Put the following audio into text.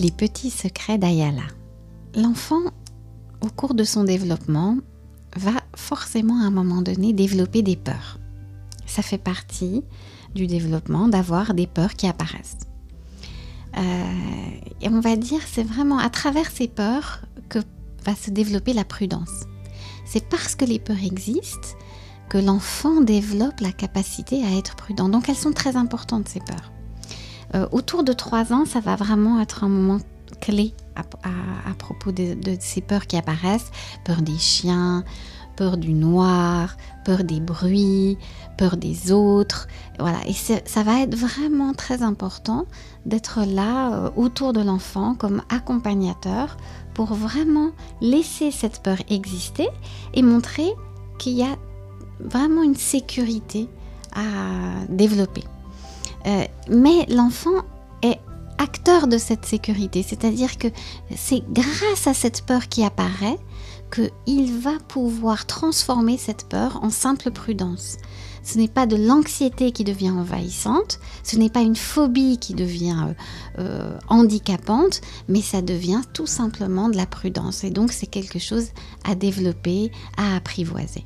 Les petits secrets d'Ayala. L'enfant, au cours de son développement, va forcément à un moment donné développer des peurs. Ça fait partie du développement d'avoir des peurs qui apparaissent. Euh, et on va dire, c'est vraiment à travers ces peurs que va se développer la prudence. C'est parce que les peurs existent que l'enfant développe la capacité à être prudent. Donc elles sont très importantes, ces peurs. Euh, autour de 3 ans, ça va vraiment être un moment clé à, propos de, ces peurs qui apparaissent. Peur des chiens, peur du noir, peur des bruits, peur des autres. Voilà, et ça va être vraiment très important d'être là euh, autour de l'enfant comme accompagnateur pour vraiment laisser cette peur exister et montrer qu'il y a vraiment une sécurité à développer. Euh, mais l'enfant est acteur de cette sécurité, c'est-à-dire que c'est grâce à cette peur qui apparaît qu'il va pouvoir transformer cette peur en simple prudence. Ce n'est pas de l'anxiété qui devient envahissante, ce n'est pas une phobie qui devient euh, euh, handicapante, mais ça devient tout simplement de la prudence. Et donc c'est quelque chose à développer, à apprivoiser.